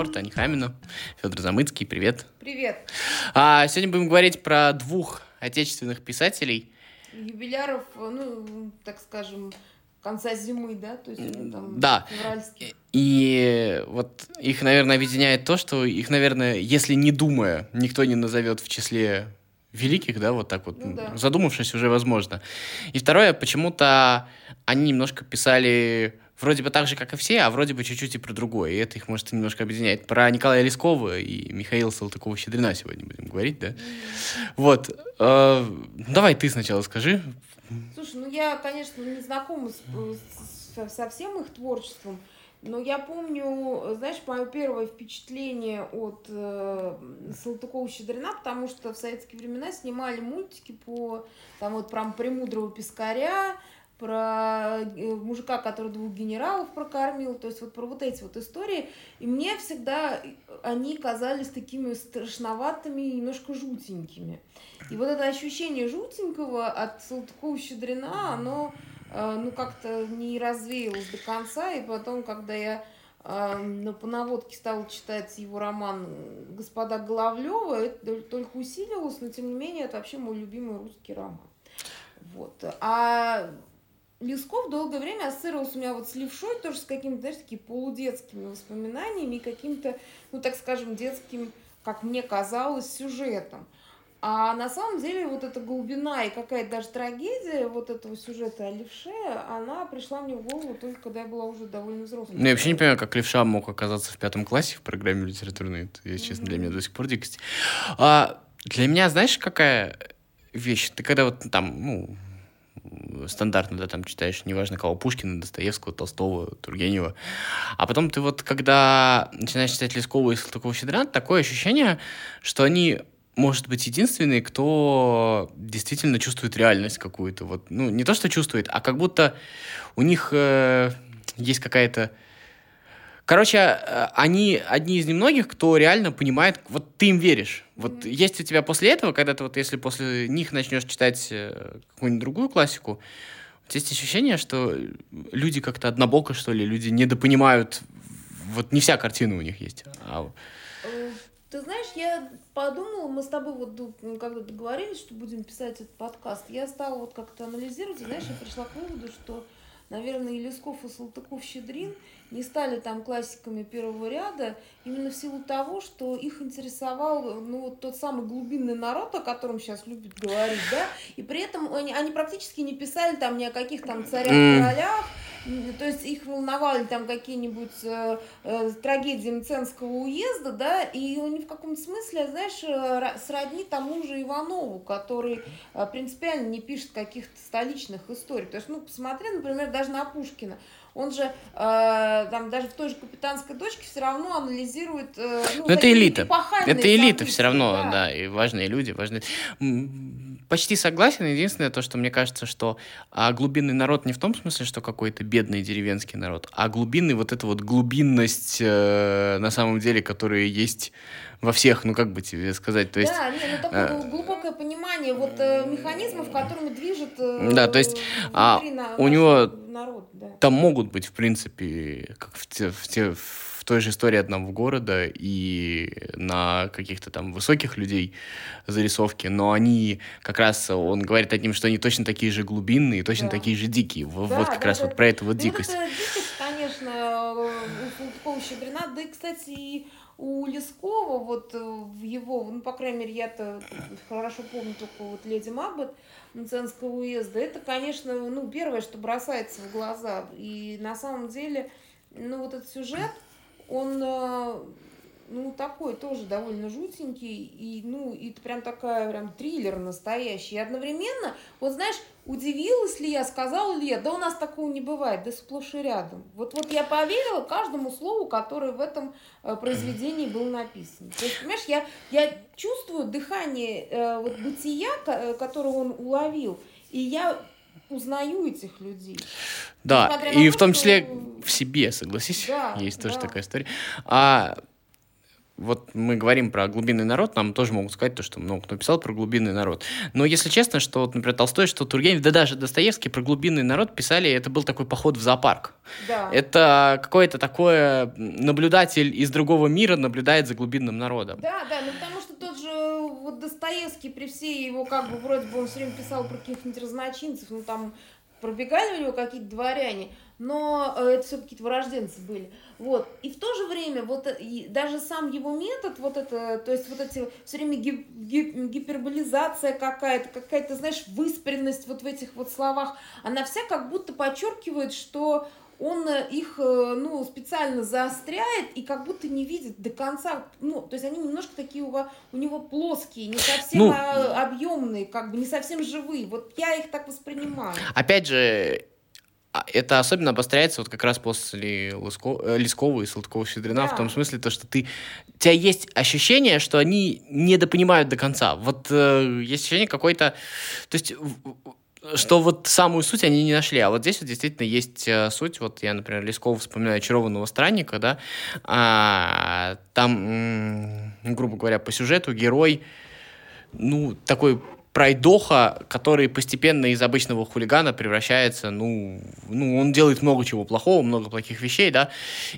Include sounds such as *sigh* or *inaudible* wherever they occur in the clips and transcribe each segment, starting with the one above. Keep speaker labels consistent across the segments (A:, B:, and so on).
A: Репорт, Аня Хамина, Федор Замыцкий, привет.
B: Привет.
A: А, сегодня будем говорить про двух отечественных писателей.
B: Юбиляров, ну, так скажем, конца зимы, да? То есть, ну, там,
A: да.
B: февральские.
A: И вот их, наверное, объединяет то, что их, наверное, если не думая, никто не назовет в числе великих, да, вот так вот,
B: Ну да.
A: задумавшись уже возможно. И второе, почему-то они немножко писали вроде бы так же, как и все, а вроде бы чуть-чуть и про другое. И это их, может, немножко объединяет. Про Николая Лескова и Михаила Салтыкова-Щедрина сегодня будем говорить, да? Вот. Э, давай ты сначала скажи.
B: Слушай, ну я, конечно, не знакома с- с- со всем их творчеством, но я помню, знаешь, мое первое впечатление от э, Салтыкова-Щедрина, потому что в советские времена снимали мультики по, там вот про премудрого пескаря, про э, мужика, который двух генералов прокормил, то есть вот про вот эти вот истории. И мне всегда они казались такими страшноватыми, немножко жутенькими. И вот это ощущение жутенького от Салтыкова-Щедрина, оно э, ну как-то не развеялось до конца, и потом, когда я э, ну, по наводке стала читать его роман «Господа Головлева», это только усилилось, но тем не менее это вообще мой любимый русский роман. Вот. А Лесков долгое время ассоциировался у меня вот с левшой, тоже с какими-то, знаешь, такими полудетскими воспоминаниями и каким-то, ну, так скажем, детским, как мне казалось, сюжетом. А на самом деле вот эта глубина и какая-то даже трагедия вот этого сюжета о левше, она пришла мне в голову только когда я была уже довольно взрослой.
A: Ну, я вообще не понимаю, как левша мог оказаться в пятом классе в программе литературной. Это, если честно, для меня до сих пор дикость. А, для меня, знаешь, какая вещь? Ты когда вот там, ну, стандартно, да, там читаешь, неважно кого, Пушкина, Достоевского, Толстого, Тургенева. А потом ты вот, когда начинаешь читать Лескова и Салтыкова-Щедрина, такое ощущение, что они может быть, единственные, кто действительно чувствует реальность какую-то. Вот, ну, не то, что чувствует, а как будто у них э, есть какая-то... Короче, э, они одни из немногих, кто реально понимает, вот ты им веришь. Вот
B: Мгм.
A: есть у тебя после этого, когда ты вот, если после них начнешь читать э, какую-нибудь другую классику, у тебя есть ощущение, что люди как-то однобоко, что ли, люди недопонимают, вот не вся картина у них есть. А
B: Ты знаешь, я подумала, мы с тобой вот ну, когда договорились, что будем писать этот подкаст, я стала вот как-то анализировать, и, знаешь, я пришла к выводу, что, наверное, и Лесков, и Салтыков-Щедрин не стали там классиками первого ряда именно в силу того, что их интересовал, ну, вот тот самый глубинный народ, о котором сейчас любят говорить, да, и при этом они, они практически не писали там ни о каких там
A: М.
B: царях-королях, м, то есть их волновали там какие-нибудь э, э, трагедии Мценского уезда, да, и они в каком-то смысле, знаешь, э, сродни тому же Иванову, который э, принципиально не пишет каких-то столичных историй. То есть, ну, посмотри, например, даже на Пушкина. Он же э, там даже в той же капитанской дочке все равно анализирует. э, ну,
A: Ну, это элита. Это элита
B: события,
A: все равно, да. и важные люди, важные. Почти согласен. Единственное то, что мне кажется, что а, глубинный народ не в том смысле, что какой-то бедный деревенский народ, а глубинный вот эта вот глубинность э, на самом деле, которая есть во всех, ну как бы тебе сказать, то есть.
B: да, ну такое
A: э,
B: глубокое понимание вот э, механизмов, которыми движет э,
A: Да, то есть, а,
B: на-
A: у него
B: народ, да.
A: Там могут быть, в принципе, как в, те- в, те- в той же истории одного города и на каких-то там высоких людей зарисовки, но они как раз, он говорит одним, что они точно такие же глубинные, точно
B: Да.
A: такие же дикие.
B: Да,
A: вот как
B: да,
A: раз
B: да.
A: вот про это вот
B: Ну,
A: дикость.
B: Эта дикость, конечно, у Салтыкова-Щедрина, да и, кстати, и у Лескова, вот э, в его, ну, по крайней мере, я-то хорошо помню только вот «Леди Макбет» Мценского уезда, это, конечно, ну, первое, что бросается в глаза. И на самом деле, ну, вот этот сюжет, он, э, ну, такой тоже довольно жутенький, и, ну, и это прям такая, прям триллер настоящий. И одновременно, вот знаешь, удивилась ли я, сказала ли я, да у нас такого не бывает, да сплошь и рядом. Вот, вот я поверила каждому слову, которое в этом э, произведении было написано. То есть, понимаешь, я, я чувствую дыхание э, вот бытия, э, которое он уловил, и я узнаю этих людей.
A: Да, и в том числе в себе, согласись,
B: Да,
A: есть тоже
B: да.
A: такая история. А вот мы говорим про глубинный народ, нам тоже могут сказать то, что много кто писал про глубинный народ. Но если честно, что, вот, например, Толстой, что Тургенев, да даже Достоевский про глубинный народ писали, это был такой поход в зоопарк.
B: Да.
A: Это какое-то такое наблюдатель из другого мира наблюдает за глубинным народом.
B: Да, да, ну потому что тот же вот Достоевский при всей его как бы вроде бы он все время писал про каких-нибудь разночинцев, ну там пробегали у него какие-то дворяне, но э, это все какие-то вырожденцы были. Вот. И в то же время вот э, и даже сам его метод, вот это, то есть вот эти все время гип, гип, гиперболизация какая-то, какая-то, знаешь, выспренность вот в этих вот словах, она вся как будто подчеркивает, что он э, их, ну, специально заостряет и как будто не видит до конца, ну, то есть они немножко такие у, у него плоские, не совсем ну, объемные, как бы не совсем живые. Вот я их так воспринимаю.
A: Опять же, а это особенно обостряется вот как раз после Лыско... Э, Лескова и Салтыкова-Щедрина, да. в том смысле, то, что ты... У тебя есть ощущение, что они недопонимают до конца. Вот э, есть ощущение какой-то... То есть что вот самую суть они не нашли. А вот здесь вот действительно есть э, суть. Вот я, например, Лескова вспоминаю «Очарованного странника», да, а, там, грубо говоря, по сюжету герой, ну, такой пройдоха, который постепенно из обычного хулигана превращается, ну, ну, он делает много чего плохого, много плохих вещей, да,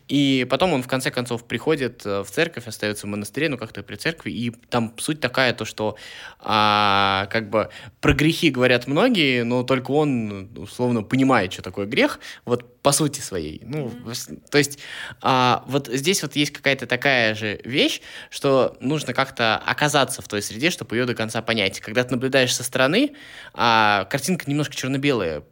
A: и потом он в конце концов приходит э, в церковь, остается в монастыре, ну, как-то при церкви, и там суть такая, то, что а, как бы про грехи говорят многие, но только он, условно, понимает, что такое грех, вот по сути своей. Ну, то есть а, вот здесь вот есть какая-то такая же вещь, что нужно как-то оказаться в той среде, чтобы ее до конца понять. Когда ты наблюдаешь со стороны, а, картинка немножко черно-белая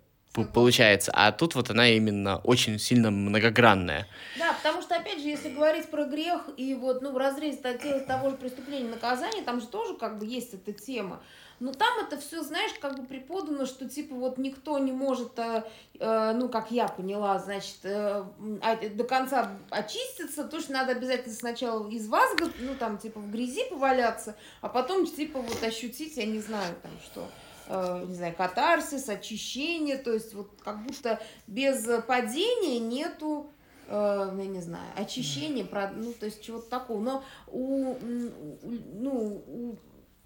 A: получается, а тут вот она именно очень сильно многогранная.
B: Да, потому что, опять же, если говорить про грех и вот, ну, в разрезе того же преступления наказания, там же тоже как бы есть эта тема. Но там это все, знаешь, как бы преподано, что типа вот никто не может, э, э, ну, как я поняла, значит, э, а, до конца очиститься, то, что надо обязательно сначала из вас, ну, там, типа, в грязи поваляться, а потом, типа, вот ощутить, я не знаю, там, что э, не знаю, катарсис, очищение, то есть вот как будто без падения нету э, я не знаю, очищения, ну, то есть чего-то такого. Но у, ну, у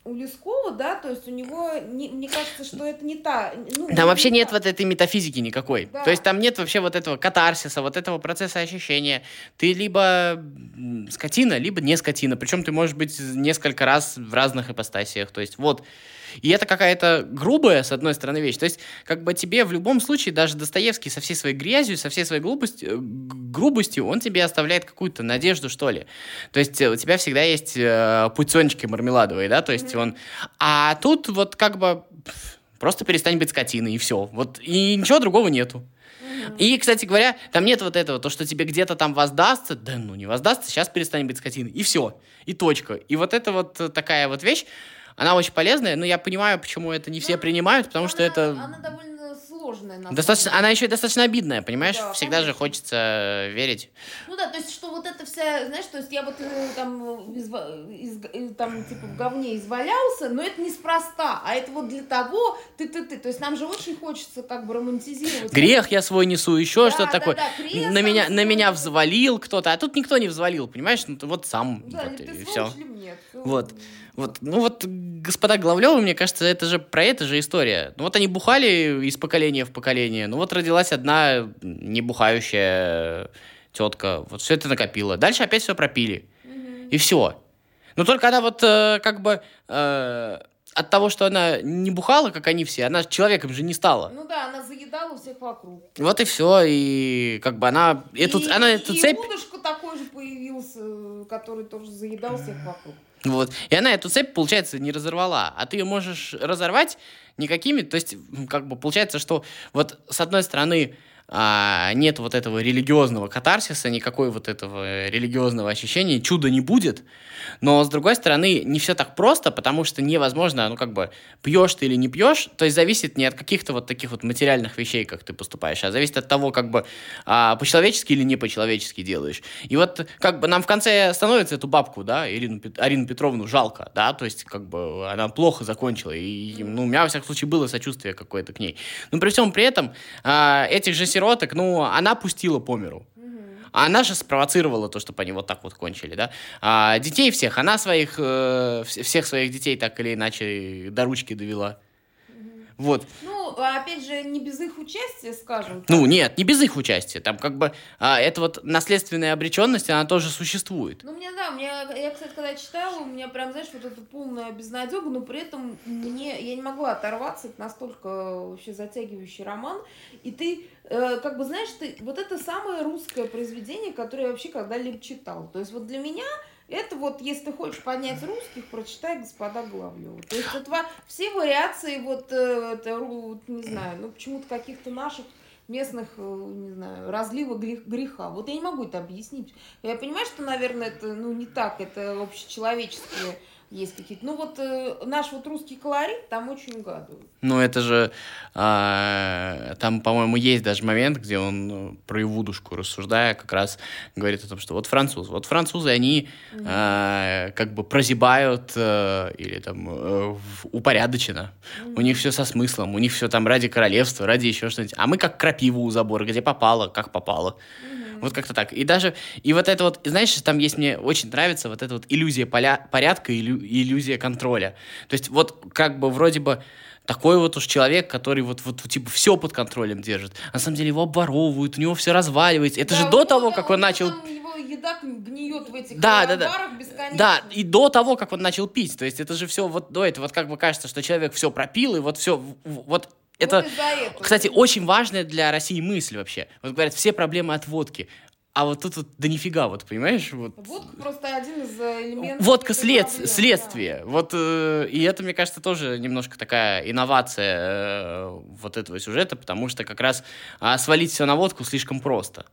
B: у Лескова, да, то есть у него, не, мне кажется, что это не та...
A: Ну, там вообще не нет та. вот этой метафизики никакой. Да. То есть там нет вообще вот этого катарсиса, вот этого процесса ощущения. Ты либо скотина, либо не скотина. Причем ты можешь быть несколько раз в разных ипостасиях. То есть вот и это какая-то грубая, с одной стороны, вещь. То есть, как бы тебе в любом случае, даже Достоевский со всей своей грязью, со всей своей глупостью, э, грубостью, он тебе оставляет какую-то надежду, что ли. То есть, э, у тебя всегда есть э, путенчики мармеладовые, да, то есть mm-hmm. он... А тут вот как бы просто перестань быть скотиной, и все. Вот, и ничего другого нету. И, кстати говоря, там нет вот этого, то, что тебе где-то там воздастся, да ну не воздастся, сейчас перестань быть скотиной, и все, и точка. И вот это вот такая вот вещь, она очень полезная, но я понимаю, почему это не все принимают, потому
B: она,
A: что это...
B: Она довольно сложная. На
A: достаточно, она еще и достаточно обидная, понимаешь? Да, Всегда конечно. же хочется верить.
B: Ну да, то есть, что вот это вся, знаешь, то есть я вот э, там, из, из, там типа в говне извалялся, но это неспроста, а это вот для того, ты-ты-ты. То есть нам же очень хочется как бы романтизировать.
A: Грех я свой несу, еще да, что-то да, такое. Да, на, меня, на меня взвалил кто-то, а тут никто не взвалил, понимаешь? Ну, вот сам. Да, вот, ты и все. Нет, вот. Вот, ну вот, господа Главлевы, мне кажется, это же про это же история. Ну вот они бухали из поколения в поколение. Ну вот родилась одна небухающая тетка. Вот все это накопила. Дальше опять все пропили. Угу. И все. Но только она вот э, как бы э, от того, что она не бухала, как они все, она человеком же не стала.
B: Ну да, она заедала всех вокруг.
A: Вот и все, и как бы она эту, и, она эту
B: и
A: цепь...
B: И такой же появился, который тоже заедал всех вокруг.
A: Вот. И она эту цепь, получается, не разорвала. А ты ее можешь разорвать никакими. То есть, как бы получается, что вот с одной стороны а, нет вот этого религиозного катарсиса, никакой вот этого религиозного ощущения, чуда не будет. Но, с другой стороны, не все так просто, потому что невозможно, ну, как бы, пьешь ты или не пьешь, то есть зависит не от каких-то вот таких вот материальных вещей, как ты поступаешь, а зависит от того, как бы, а, по-человечески или не по-человечески делаешь. И вот, как бы, нам в конце становится эту бабку, да, Ирину, Арину Петровну жалко, да, то есть, как бы, она плохо закончила, и, ну, у меня, во всяком случае, было сочувствие какое-то к ней. Но при всем при этом, а, этих же сироток, ну, она пустила по миру. А она же спровоцировала то, чтобы они вот так вот кончили, да. А детей всех, она своих, э, всех своих детей так или иначе до ручки довела. Вот.
B: Ну, опять же, не без их участия, скажем.
A: Так. Ну, нет, не без их участия. Там как бы а, эта вот наследственная обреченность, она тоже существует.
B: Ну, мне, да, мне, я, кстати, когда читала, у меня прям, знаешь, вот эта полная безнадега, но при этом мне, я не могла оторваться, это настолько вообще затягивающий роман. И ты, э, как бы, знаешь, ты, вот это самое русское произведение, которое я вообще когда-либо читал. То есть вот для меня это вот, если ты хочешь понять русских, прочитай «Господа Главлева». То есть это все вариации, вот, э, это, не знаю, ну, почему-то каких-то наших местных, э, не знаю, разлива греха. Вот я не могу это объяснить. Я понимаю, что, наверное, это, ну, не так, это общечеловеческие есть какие-то. Ну вот э, наш вот русский колорит там очень угадывают.
A: Ну это же, э, там, по-моему, есть даже момент, где он ну, про Ивудушку рассуждая, как раз говорит о том, что вот французы, вот французы, они э, как бы прозябают э, или там э, упорядочено. У них все со смыслом, у них все там ради королевства, ради еще что-нибудь. А мы как крапиву у забора, где попало, как попало. Вот как-то так. И даже, и вот это вот, знаешь, там есть, мне очень нравится вот эта вот иллюзия поля, порядка и иллю, иллюзия контроля. То есть вот как бы вроде бы такой вот уж человек, который вот, вот типа все под контролем держит. А на самом деле его обворовывают, у него все разваливается. Это да, же до того, как он начал...
B: Его еда гниет в этих
A: да, да, да. бесконечно. Да, и до того, как он начал пить. То есть это же все вот до этого, вот как бы кажется, что человек все пропил, и вот все, вот это, вот кстати, очень важная для России мысль вообще. Вот говорят, все проблемы от водки. А вот тут вот да нифига, вот понимаешь? Вот...
B: Водка просто один из э, элементов.
A: Водка след... следствие. Да. Вот, э, и это, мне кажется, тоже немножко такая инновация э, вот этого сюжета, потому что как раз э, свалить все на водку слишком просто.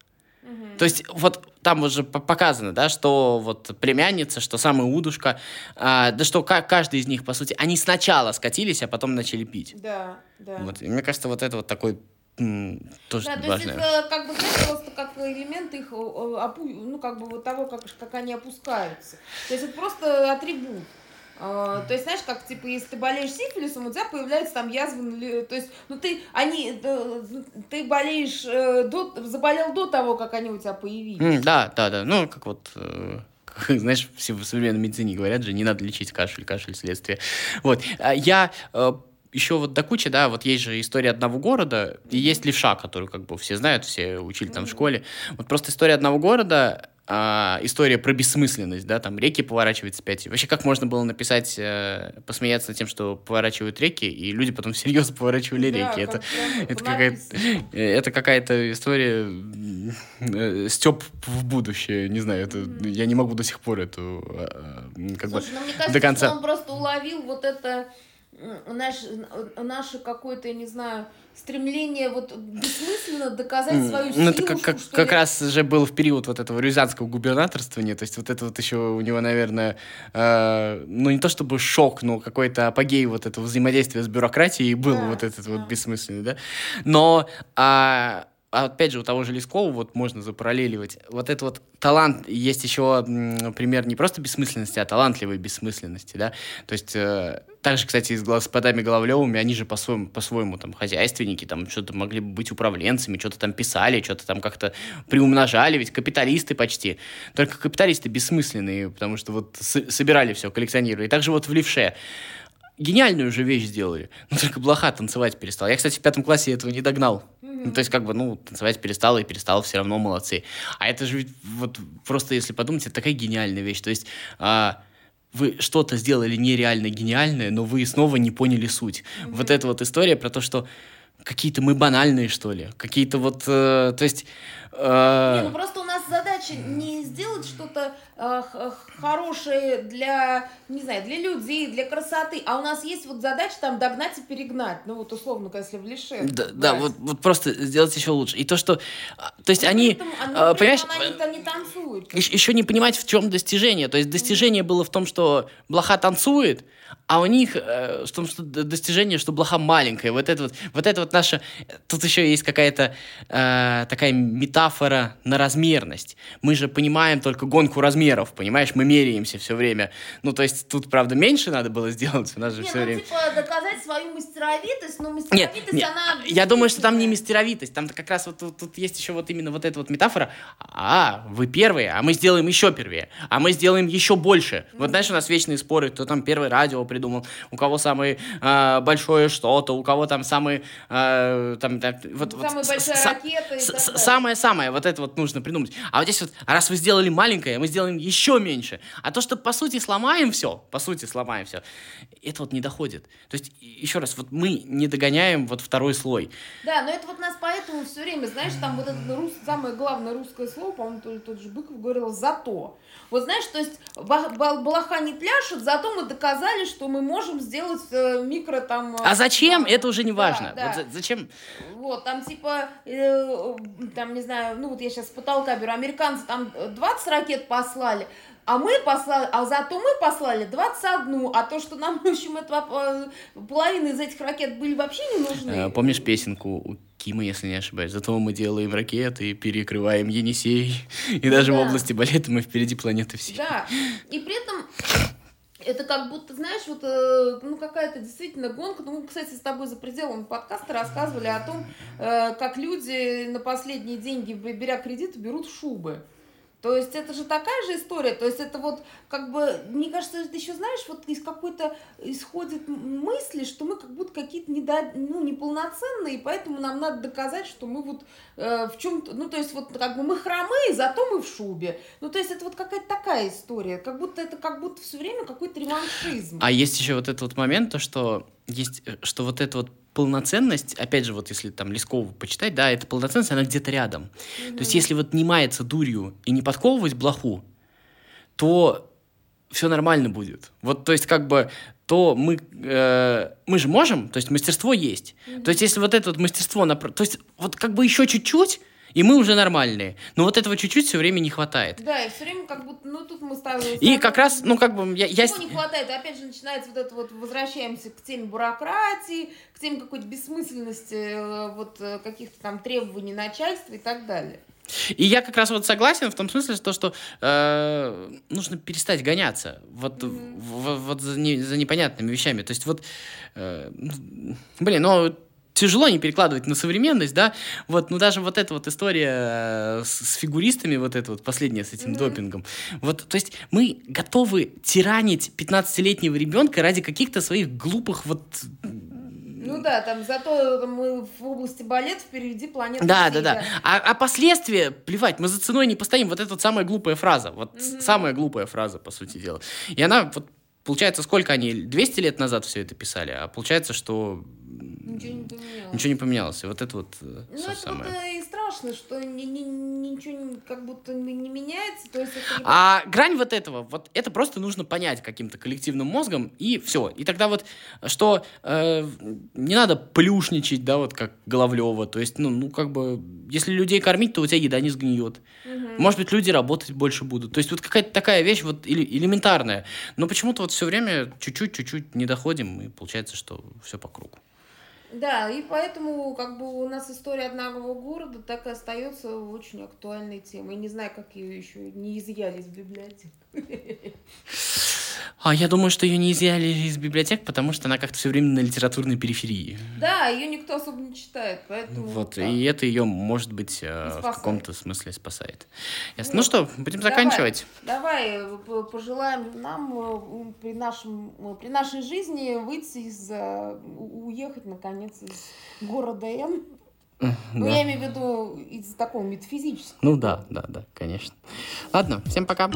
A: То есть вот там уже показано, да, что вот племянница, что самая удушка, а, да что каждый из них, по сути, они сначала скатились, а потом начали пить.
B: Да, да.
A: Вот, и мне кажется, вот это вот такой тоже да,
B: то есть это как бы знаешь, просто как элемент их, ну как бы вот того, как, как они опускаются. То есть это просто атрибут. Uh, то есть, знаешь, как, типа, если ты болеешь сифилисом, у тебя появляется там язвы, то есть, ну, ты, они, ты болеешь, э, до, заболел до того, как они у тебя появились.
A: Mm, да, да, да, ну, как вот, э, *laughs* знаешь, в современной медицине говорят же, не надо лечить кашель, кашель следствие. Вот, а я э, еще вот до кучи, да, вот есть же история одного города, и есть левша, которую как бы все знают, все учили там в школе. Вот просто история одного города, а, история про бессмысленность, да, там реки поворачивают спять. Вообще, как можно было написать, э, посмеяться над тем, что поворачивают реки, и люди потом *laughs* всерьез поворачивали да, реки. Это, это какая-то, *laughs* это какая-то история э, степ в будущее, не знаю, это, mm-hmm. я не могу до сих пор эту, э, как Слушай, бы, ну, мне кажется,
B: до конца. он просто уловил вот это наш, наше какое-то, я не знаю, стремление вот бессмысленно доказать свою силу.
A: Ну, это как, как, как раз же был в период вот этого рязанского губернаторствования, то есть вот это вот еще у него, наверное, э, ну не то чтобы шок, но какой-то апогей вот этого взаимодействия с бюрократией был да, вот этот да. вот бессмысленный, да. Но а опять же, у того же Лескова вот можно запараллеливать. Вот этот вот талант, есть еще пример не просто бессмысленности, а талантливой бессмысленности, да. То есть, э, также, кстати, с господами Головлевыми, они же по-своему, по-своему там хозяйственники, там что-то могли бы быть управленцами, что-то там писали, что-то там как-то приумножали, ведь капиталисты почти. Только капиталисты бессмысленные, потому что вот собирали все, коллекционировали. И также вот в Левше гениальную же вещь сделали. Но только блоха танцевать перестал. Я, кстати, в пятом классе этого не догнал. Mm-hmm. Ну, то есть, как бы, ну, танцевать перестал и перестал, все равно молодцы. А это же ведь вот просто, если подумать, это такая гениальная вещь. То есть, а, вы что-то сделали нереально гениальное, но вы снова не поняли суть. Mm-hmm. Вот эта вот история про то, что какие-то мы банальные, что ли. Какие-то вот, э, то есть...
B: Э... Не, ну просто у нас задача не сделать что-то э, хорошее для, не знаю, для людей, для красоты, а у нас есть вот задача там догнать и перегнать, ну вот условно, если в лише.
A: Да, да, вот, вот просто сделать еще лучше. И то, что, а, то есть они, этом, э, понимаешь,
B: они, не танцуют.
A: Еще не понимать, в чем достижение. То есть достижение mm-hmm. было в том, что блоха танцует, а у них э, в том, что достижение, что блоха маленькая. Вот это вот, вот это вот наша... Тут еще есть какая-то э, такая метафора на размерность. Мы же понимаем только гонку размеров, понимаешь? Мы меряемся все время. Ну, то есть тут, правда, меньше надо было сделать. У нас же
B: Не,
A: все
B: ну,
A: время...
B: типа, доказать свою мастеровитость, но
A: Нет,
B: мастеровитость,
A: нет,
B: она...
A: я думаю, что там не мастеровитость, там как раз вот тут, тут есть еще вот именно вот эта вот метафора. А, вы первые, а мы сделаем еще первее, а мы сделаем еще больше. Вот знаешь, у нас вечные споры, кто там первый радио придумал, у кого самое а, большое что-то, у кого там самый, а, там, так, вот, вот
B: Самая так
A: с-
B: далее.
A: Самое-самое, вот это вот нужно придумать. А вот здесь вот, а раз вы сделали маленькое, мы сделаем еще меньше. А то, что по сути сломаем все, по сути сломаем все, это вот не доходит. То есть, еще раз, вот мы не догоняем вот второй слой.
B: Да, но это вот нас поэтому все время, знаешь, там вот это рус- самое главное русское слово, по-моему, то ли тот же Быков говорил, зато. Вот знаешь, то есть ба- ба- балаха не пляшут, зато мы доказали, что мы можем сделать э, микро там... э,
A: А зачем?
B: да,
A: Это уже не
B: да,
A: важно.
B: да.
A: Вот за- зачем?
B: Вот, там типа, э, там, не знаю, ну вот я сейчас с потолка беру, американцы там 20 ракет послали, а мы послали, а зато мы послали 21, а то, что нам, в общем, это, э, половина из этих ракет были вообще не нужны.
A: Э, Помнишь песенку у Кима, если не ошибаюсь? Зато мы делаем ракеты, перекрываем Енисей. И даже в
B: Да.
A: области балета мы впереди планеты всей.
B: Да, и при этом это как будто, знаешь, вот, э, ну, какая-то действительно гонка. Ну, кстати, с тобой за пределами подкаста рассказывали о том, э, как люди на последние деньги, беря кредиты, берут шубы. То есть это же такая же история. То есть это вот как бы, мне кажется, это еще, знаешь, вот из какой-то исходит мысли, что мы как будто какие-то недо, ну, неполноценные, и поэтому нам надо доказать, что мы вот э, в чем-то, ну, то есть вот как бы мы хромые, зато мы в шубе. Ну, то есть это вот какая-то такая история, как будто это как будто все время какой-то реваншизм.
A: А есть еще вот этот вот момент, то что есть, э, что вот эта вот полноценность, опять же, вот если там Лескову почитать, да, эта полноценность, она где-то рядом. То есть если вот не маяться дурью и не подковывать блоху, то все нормально будет. Вот, то есть как бы то мы, э, мы же можем, то есть мастерство есть. То есть если вот это вот мастерство, то есть вот как бы еще чуть-чуть, и мы уже нормальные. Но вот этого чуть-чуть все время не хватает.
B: Да, и все время как будто, ну, тут мы ставим...
A: И как раз, ну как бы я... я
B: не хватает? И опять же начинается вот это вот, возвращаемся к теме бюрократии, к теме какой-то бессмысленности э, вот э, каких-то там требований начальства и так далее.
A: И я как раз вот согласен в том смысле, что, что э, нужно перестать гоняться вот,
B: Мгм.
A: в- вот за, не- за непонятными вещами. То есть вот, э, блин, ну тяжело не перекладывать на современность, да, вот, ну даже вот эта вот история э, с, с фигуристами, вот эта вот последняя с этим
B: Мгм.
A: допингом, вот, то есть мы готовы тиранить 15-летнего ребенка ради каких-то своих глупых вот
B: Ну да, там зато мы в области балета впереди планеты.
A: Да,
B: всей,
A: да, да. А, а последствия, плевать, мы за ценой не постоим. Вот это вот самая глупая фраза. Вот
B: Мгм.
A: самая глупая фраза, по сути дела. И она, вот, получается, сколько они, 200 лет назад все это писали, а получается, что
B: Ничего не поменялось.
A: ничего не поменялось. И вот это вот э,
B: Ну, это
A: самое.
B: вот э, и страшно, что ни- ни- ничего как будто не меняется. То есть это
A: А грань вот этого, вот это просто нужно понять каким-то коллективным мозгом, и все. И тогда вот, что э, не надо плюшничать, да, вот как Головлева. То есть, ну, ну, как бы, если людей кормить, то у тебя еда не сгниет.
B: Мгм.
A: Может быть, люди работать больше будут. То есть вот какая-то такая вещь вот элементарная. Но почему-то вот все время чуть-чуть, чуть-чуть не доходим, и получается, что все по кругу.
B: Да, и поэтому как бы у нас история одного города так и остается очень актуальной темой. Не знаю, как ее еще не изъяли из библиотек. *laughs*
A: А я думаю, что ее не изъяли из библиотек, потому что она как-то все время на литературной периферии.
B: Да, ее никто особо не читает, поэтому...
A: Вот,
B: так.
A: и это ее, может быть, э, в каком-то смысле спасает. Ясно.
B: Вот.
A: Ну что, будем
B: Давай.
A: заканчивать.
B: Давай э, пожелаем нам э, при, нашем, при нашей жизни выйти из... уехать, наконец, из города Н. Ну,
A: Да.
B: я имею в виду из такого метафизического.
A: Ну да, да, да, конечно. Ладно, всем пока.